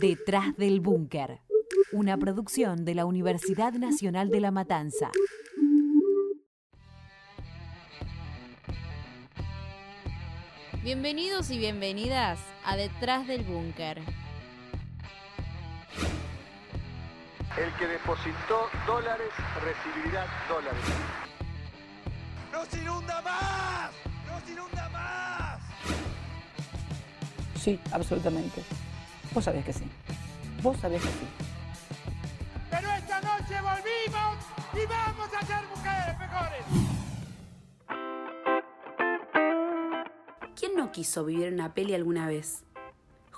Detrás del Búnker, una producción de la Universidad Nacional de La Matanza. Bienvenidos y bienvenidas a Detrás del Búnker. El que depositó dólares recibirá dólares. ¡Nos inunda más! ¡Nos inunda más! Sí, absolutamente. Vos sabés que sí. Vos sabés que sí. Pero esta noche volvimos y vamos a ser mujeres mejores. ¿Quién no quiso vivir una peli alguna vez?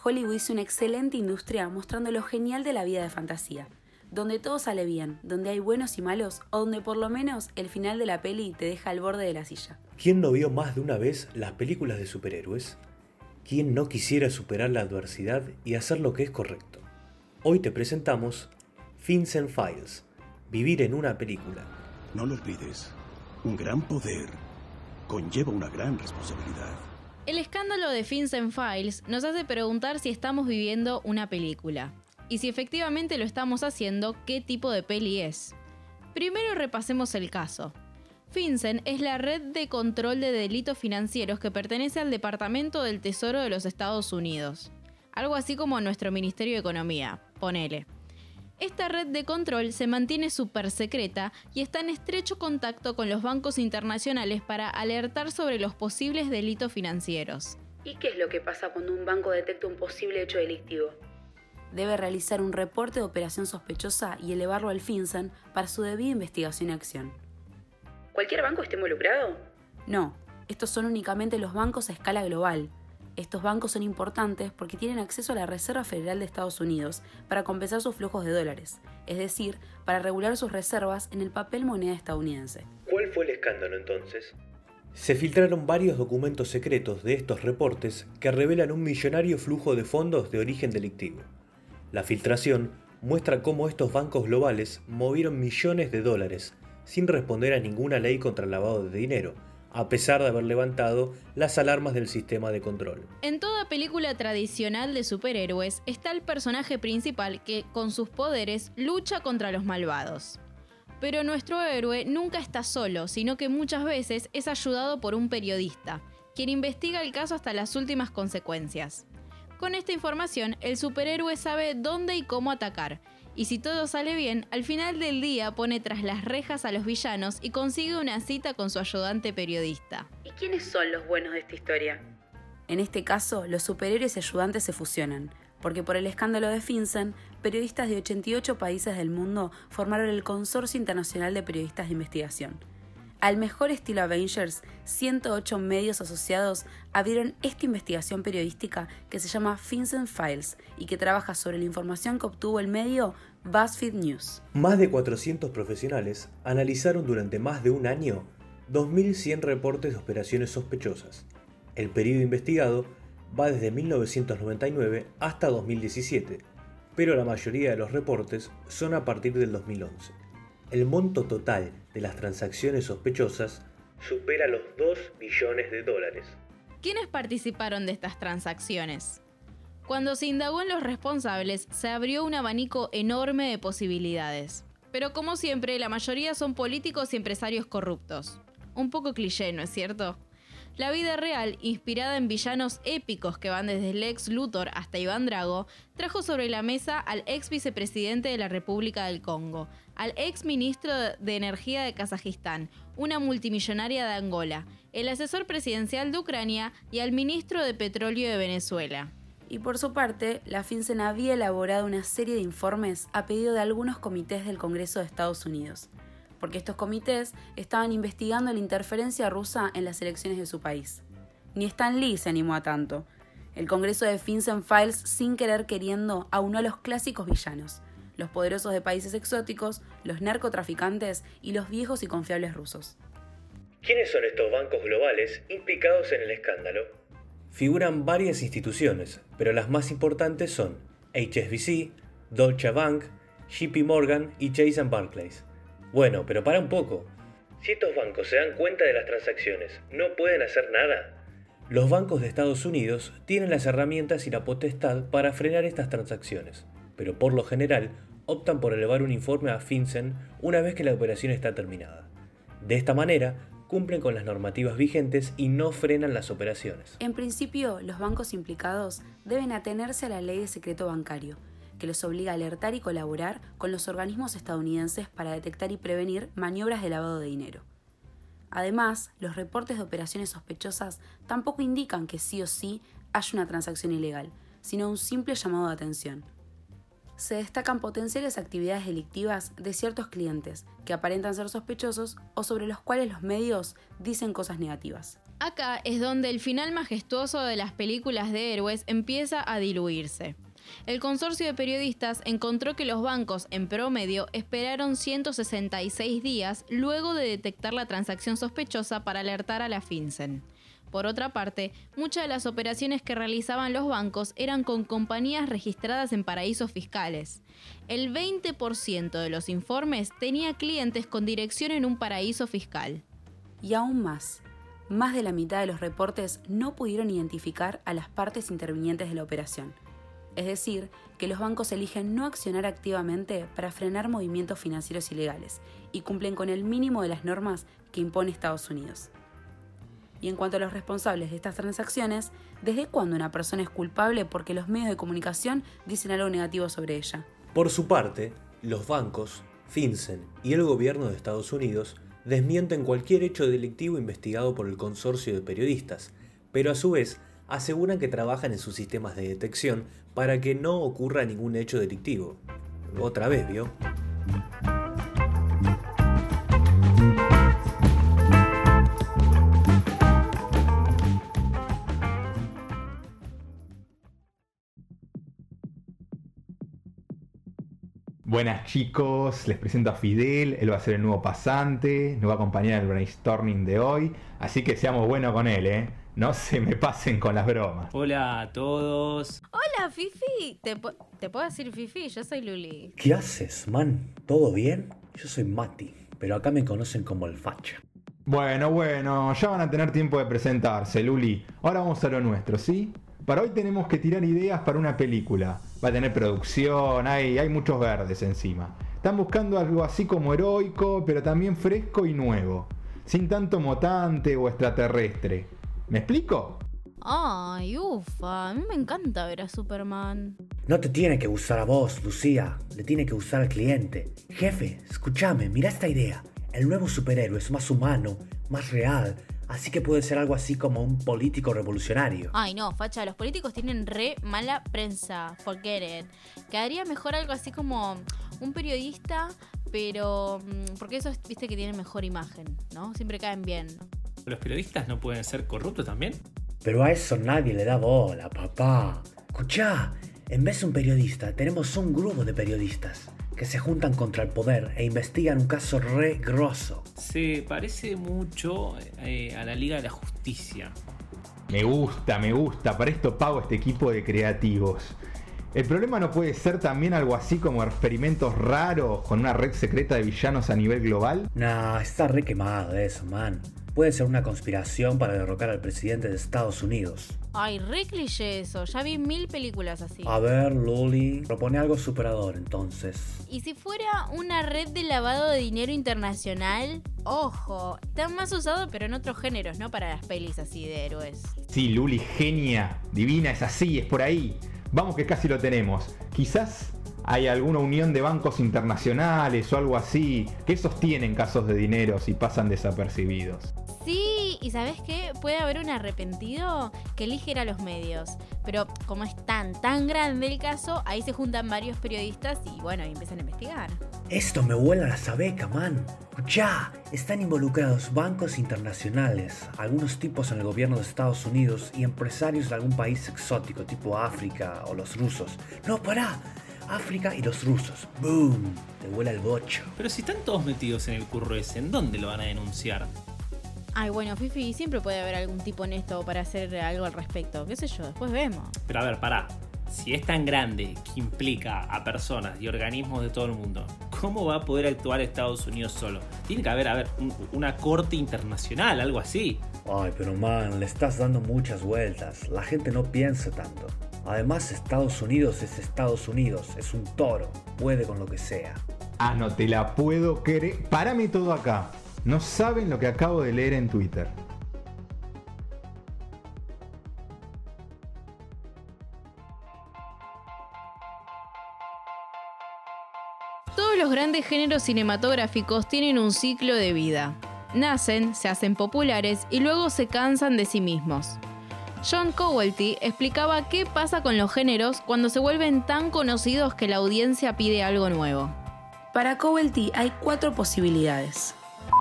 Hollywood hizo una excelente industria mostrando lo genial de la vida de fantasía, donde todo sale bien, donde hay buenos y malos, o donde por lo menos el final de la peli te deja al borde de la silla. ¿Quién no vio más de una vez las películas de superhéroes? ¿Quién no quisiera superar la adversidad y hacer lo que es correcto? Hoy te presentamos Vincent Files, Vivir en una película. No lo olvides, un gran poder conlleva una gran responsabilidad. El escándalo de Vincent Files nos hace preguntar si estamos viviendo una película. Y si efectivamente lo estamos haciendo, ¿qué tipo de peli es? Primero repasemos el caso. FinCEN es la red de control de delitos financieros que pertenece al Departamento del Tesoro de los Estados Unidos. Algo así como nuestro Ministerio de Economía, ponele. Esta red de control se mantiene súper secreta y está en estrecho contacto con los bancos internacionales para alertar sobre los posibles delitos financieros. ¿Y qué es lo que pasa cuando un banco detecta un posible hecho delictivo? Debe realizar un reporte de operación sospechosa y elevarlo al FinCEN para su debida investigación y acción. ¿Cualquier banco está involucrado? No, estos son únicamente los bancos a escala global. Estos bancos son importantes porque tienen acceso a la Reserva Federal de Estados Unidos para compensar sus flujos de dólares, es decir, para regular sus reservas en el papel moneda estadounidense. ¿Cuál fue el escándalo entonces? Se filtraron varios documentos secretos de estos reportes que revelan un millonario flujo de fondos de origen delictivo. La filtración muestra cómo estos bancos globales movieron millones de dólares sin responder a ninguna ley contra el lavado de dinero, a pesar de haber levantado las alarmas del sistema de control. En toda película tradicional de superhéroes está el personaje principal que, con sus poderes, lucha contra los malvados. Pero nuestro héroe nunca está solo, sino que muchas veces es ayudado por un periodista, quien investiga el caso hasta las últimas consecuencias. Con esta información, el superhéroe sabe dónde y cómo atacar, y si todo sale bien, al final del día pone tras las rejas a los villanos y consigue una cita con su ayudante periodista. ¿Y quiénes son los buenos de esta historia? En este caso, los superhéroes y ayudantes se fusionan, porque por el escándalo de FinCEN, periodistas de 88 países del mundo formaron el Consorcio Internacional de Periodistas de Investigación. Al mejor estilo Avengers, 108 medios asociados abrieron esta investigación periodística que se llama FinCEN Files y que trabaja sobre la información que obtuvo el medio BuzzFeed News. Más de 400 profesionales analizaron durante más de un año 2.100 reportes de operaciones sospechosas. El periodo investigado va desde 1999 hasta 2017, pero la mayoría de los reportes son a partir del 2011. El monto total de las transacciones sospechosas supera los 2 billones de dólares. ¿Quiénes participaron de estas transacciones? Cuando se indagó en los responsables, se abrió un abanico enorme de posibilidades. Pero como siempre, la mayoría son políticos y empresarios corruptos. Un poco cliché, ¿no es cierto? La vida real, inspirada en villanos épicos que van desde Lex Luthor hasta Iván Drago, trajo sobre la mesa al ex vicepresidente de la República del Congo, al ex ministro de Energía de Kazajistán, una multimillonaria de Angola, el asesor presidencial de Ucrania y al ministro de Petróleo de Venezuela. Y por su parte, la FinCEN había elaborado una serie de informes a pedido de algunos comités del Congreso de Estados Unidos porque estos comités estaban investigando la interferencia rusa en las elecciones de su país. Ni Stan Lee se animó a tanto. El Congreso de FinCEN Files, sin querer queriendo, aunó a los clásicos villanos, los poderosos de países exóticos, los narcotraficantes y los viejos y confiables rusos. ¿Quiénes son estos bancos globales implicados en el escándalo? Figuran varias instituciones, pero las más importantes son HSBC, Deutsche Bank, JP Morgan y Chase Barclays. Bueno, pero para un poco. Si estos bancos se dan cuenta de las transacciones, ¿no pueden hacer nada? Los bancos de Estados Unidos tienen las herramientas y la potestad para frenar estas transacciones, pero por lo general optan por elevar un informe a FinCEN una vez que la operación está terminada. De esta manera, cumplen con las normativas vigentes y no frenan las operaciones. En principio, los bancos implicados deben atenerse a la ley de secreto bancario, que los obliga a alertar y colaborar con los organismos estadounidenses para detectar y prevenir maniobras de lavado de dinero. Además, los reportes de operaciones sospechosas tampoco indican que sí o sí haya una transacción ilegal, sino un simple llamado de atención. Se destacan potenciales actividades delictivas de ciertos clientes que aparentan ser sospechosos o sobre los cuales los medios dicen cosas negativas. Acá es donde el final majestuoso de las películas de héroes empieza a diluirse. El consorcio de periodistas encontró que los bancos en promedio esperaron 166 días luego de detectar la transacción sospechosa para alertar a la FinCEN. Por otra parte, muchas de las operaciones que realizaban los bancos eran con compañías registradas en paraísos fiscales. El 20% de los informes tenía clientes con dirección en un paraíso fiscal. Y aún más, más de la mitad de los reportes no pudieron identificar a las partes intervinientes de la operación es decir, que los bancos eligen no accionar activamente para frenar movimientos financieros ilegales y cumplen con el mínimo de las normas que impone Estados Unidos. Y en cuanto a los responsables de estas transacciones, ¿desde cuándo una persona es culpable porque los medios de comunicación dicen algo negativo sobre ella? Por su parte, los bancos, FinCEN y el gobierno de Estados Unidos desmienten cualquier hecho delictivo investigado por el consorcio de periodistas, pero a su vez aseguran que trabajan en sus sistemas de detección para que no ocurra ningún hecho delictivo. Otra vez, ¿vio? Buenas chicos, les presento a Fidel, él va a ser el nuevo pasante, nos va a acompañar en el brainstorming de hoy, así que seamos buenos con él, ¿eh? No se me pasen con las bromas. Hola a todos. Hola, Fifi. ¿Te, puedo decir Fifi? Yo soy Luli. ¿Qué haces, man? ¿Todo bien? Yo soy Mati, pero acá me conocen como el facha. Bueno, bueno, ya van a tener tiempo de presentarse, Luli. Ahora vamos a lo nuestro, ¿sí? Para hoy tenemos que tirar ideas para una película. Va a tener producción, hay, hay muchos verdes encima. Están buscando algo así como heroico, pero también fresco y nuevo. Sin tanto mutante o extraterrestre. ¿Me explico? Ay, ufa, a mí me encanta ver a Superman. No te tiene que usar a vos, Lucía, le tiene que usar al cliente. Jefe, escúchame, mira esta idea. El nuevo superhéroe es más humano, más real, Así que puede ser algo así como un político revolucionario. Ay, no, facha, los políticos tienen re mala prensa. Forget it. Quedaría mejor algo así como un periodista, pero. Mm, porque eso viste que tiene mejor imagen, ¿no? Siempre caen bien. ¿Los periodistas no pueden ser corruptos también? Pero a eso nadie le da bola, papá. Escuchá, en vez de un periodista, tenemos un grupo de periodistas que se juntan contra el poder e investigan un caso re grosso. Se parece mucho eh, a la Liga de la Justicia. Me gusta, me gusta. Para esto pago este equipo de creativos. El problema no puede ser también algo así como experimentos raros con una red secreta de villanos a nivel global. Nah, está re quemado eso, man. Puede ser una conspiración para derrocar al presidente de Estados Unidos. Ay, re cliché eso. Ya vi mil películas así. A ver, Luli, propone algo superador entonces. ¿Y si fuera una red de lavado de dinero internacional? Ojo, está más usado pero en otros géneros, no para las pelis así de héroes. Sí, Luli, genia, divina, es así, es por ahí. Vamos que casi lo tenemos. Quizás hay alguna unión de bancos internacionales o algo así que sostienen casos de dinero si pasan desapercibidos. Sí, y ¿sabes qué? Puede haber un arrepentido que elige a los medios. Pero como es tan, tan grande el caso, ahí se juntan varios periodistas y bueno, empiezan a investigar. Esto me huele a la sabeca, man. Ya, están involucrados bancos internacionales, algunos tipos en el gobierno de Estados Unidos y empresarios de algún país exótico, tipo África o los rusos. No, pará. África y los rusos. ¡Boom! Te huele el bocho. Pero si están todos metidos en el curro ese, ¿en dónde lo van a denunciar? Ay, bueno, Fifi, siempre puede haber algún tipo honesto para hacer algo al respecto. ¿Qué sé yo? Después vemos. Pero a ver, pará. si es tan grande que implica a personas y organismos de todo el mundo, ¿cómo va a poder actuar Estados Unidos solo? Tiene que haber, a ver, una corte internacional, algo así. Ay, pero man, le estás dando muchas vueltas. La gente no piensa tanto. Además, Estados Unidos es Estados Unidos, es un toro, puede con lo que sea. Ah, no te la puedo creer. Párame todo acá. No saben lo que acabo de leer en Twitter. Todos los grandes géneros cinematográficos tienen un ciclo de vida. Nacen, se hacen populares y luego se cansan de sí mismos. John Cowelty explicaba qué pasa con los géneros cuando se vuelven tan conocidos que la audiencia pide algo nuevo. Para Cowelty hay cuatro posibilidades.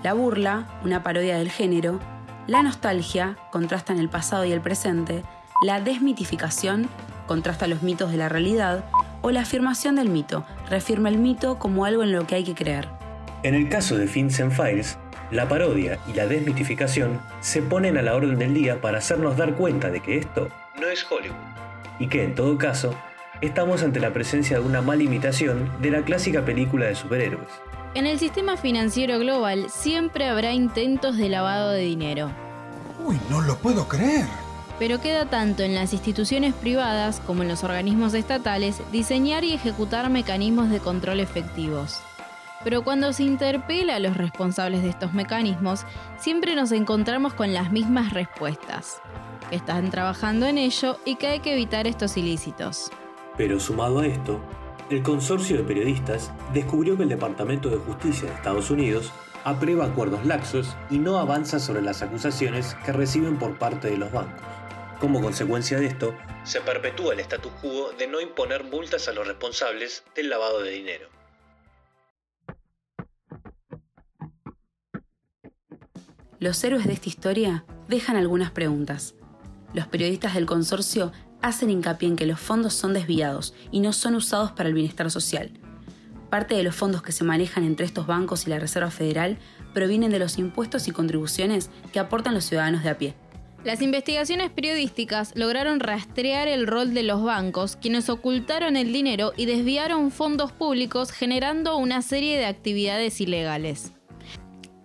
La burla, una parodia del género, la nostalgia, contrasta en el pasado y el presente, la desmitificación, contrasta los mitos de la realidad, o la afirmación del mito, reafirma el mito como algo en lo que hay que creer. En el caso de Fins and Files, la parodia y la desmitificación se ponen a la orden del día para hacernos dar cuenta de que esto no es Hollywood. Y que en todo caso, estamos ante la presencia de una mala imitación de la clásica película de superhéroes. En el sistema financiero global siempre habrá intentos de lavado de dinero. Uy, no lo puedo creer. Pero queda tanto en las instituciones privadas como en los organismos estatales diseñar y ejecutar mecanismos de control efectivos. Pero cuando se interpela a los responsables de estos mecanismos, siempre nos encontramos con las mismas respuestas, que están trabajando en ello y que hay que evitar estos ilícitos. Pero sumado a esto, el consorcio de periodistas descubrió que el Departamento de Justicia de Estados Unidos aprueba acuerdos laxos y no avanza sobre las acusaciones que reciben por parte de los bancos. Como consecuencia de esto, se perpetúa el status quo de no imponer multas a los responsables del lavado de dinero. Los héroes de esta historia dejan algunas preguntas. Los periodistas del consorcio hacen hincapié en que los fondos son desviados y no son usados para el bienestar social. Parte de los fondos que se manejan entre estos bancos y la Reserva Federal provienen de los impuestos y contribuciones que aportan los ciudadanos de a pie. Las investigaciones periodísticas lograron rastrear el rol de los bancos, quienes ocultaron el dinero y desviaron fondos públicos generando una serie de actividades ilegales.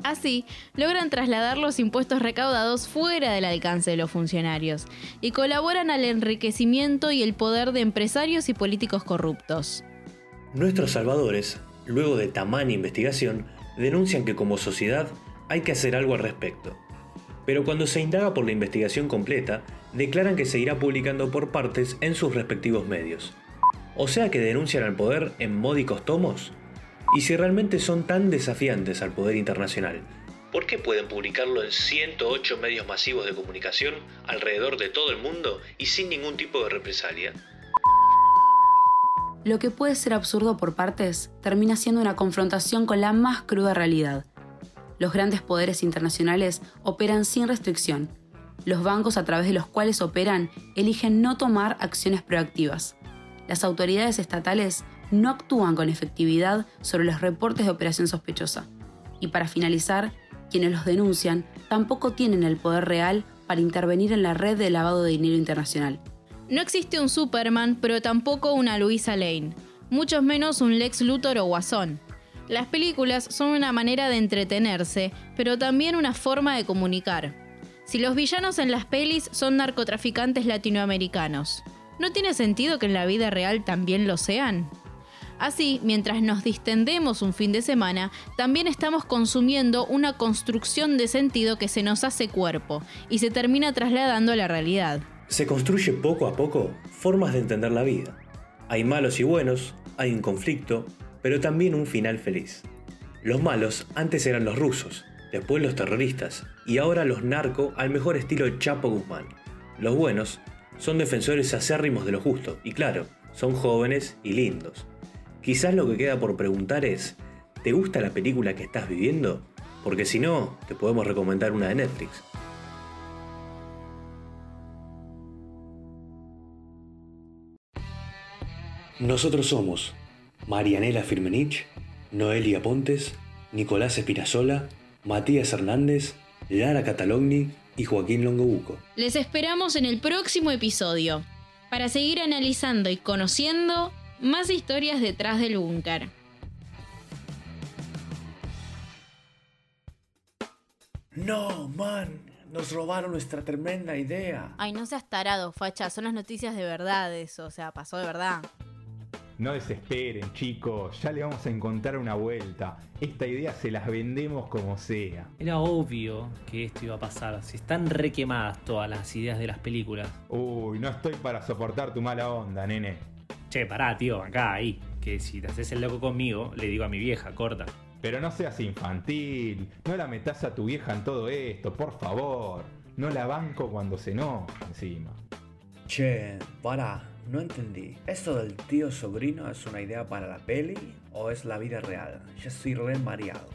Así, logran trasladar los impuestos recaudados fuera del alcance de los funcionarios y colaboran al enriquecimiento y el poder de empresarios y políticos corruptos. Nuestros salvadores, luego de tamaña investigación, denuncian que como sociedad hay que hacer algo al respecto. Pero cuando se indaga por la investigación completa, declaran que se irá publicando por partes en sus respectivos medios. O sea que denuncian al poder en módicos tomos. Y si realmente son tan desafiantes al poder internacional, ¿por qué pueden publicarlo en 108 medios masivos de comunicación alrededor de todo el mundo y sin ningún tipo de represalia? Lo que puede ser absurdo por partes termina siendo una confrontación con la más cruda realidad. Los grandes poderes internacionales operan sin restricción. Los bancos a través de los cuales operan eligen no tomar acciones proactivas. Las autoridades estatales no actúan con efectividad sobre los reportes de operación sospechosa. Y para finalizar, quienes los denuncian tampoco tienen el poder real para intervenir en la red de lavado de dinero internacional. No existe un Superman, pero tampoco una Luisa Lane, mucho menos un Lex Luthor o Guasón. Las películas son una manera de entretenerse, pero también una forma de comunicar. Si los villanos en las pelis son narcotraficantes latinoamericanos, ¿no tiene sentido que en la vida real también lo sean? Así, mientras nos distendemos un fin de semana, también estamos consumiendo una construcción de sentido que se nos hace cuerpo y se termina trasladando a la realidad. Se construye poco a poco formas de entender la vida. Hay malos y buenos, hay un conflicto, pero también un final feliz. Los malos antes eran los rusos, después los terroristas y ahora los narco al mejor estilo Chapo Guzmán. Los buenos son defensores acérrimos de lo justo y claro, son jóvenes y lindos. Quizás lo que queda por preguntar es, ¿te gusta la película que estás viviendo? Porque si no, te podemos recomendar una de Netflix. Nosotros somos Marianela Firmenich, Noelia Pontes, Nicolás Espinazola, Matías Hernández, Lara Catalogni y Joaquín Longobuco. Les esperamos en el próximo episodio. para seguir analizando y conociendo más historias detrás del búnker. No, man, nos robaron nuestra tremenda idea. Ay, no seas tarado, facha, son las noticias de verdad eso, o sea, pasó de verdad. No desesperen, chicos, ya le vamos a encontrar una vuelta. Esta idea se las vendemos como sea. Era obvio que esto iba a pasar. Si están requemadas todas las ideas de las películas. Uy, no estoy para soportar tu mala onda, nene. Che, pará, tío, acá, ahí. Que si te haces el loco conmigo, le digo a mi vieja, corta. Pero no seas infantil, no la metas a tu vieja en todo esto, por favor. No la banco cuando se enoja encima. Che, para, no entendí. ¿Esto del tío sobrino es una idea para la peli o es la vida real? Ya estoy re mareado.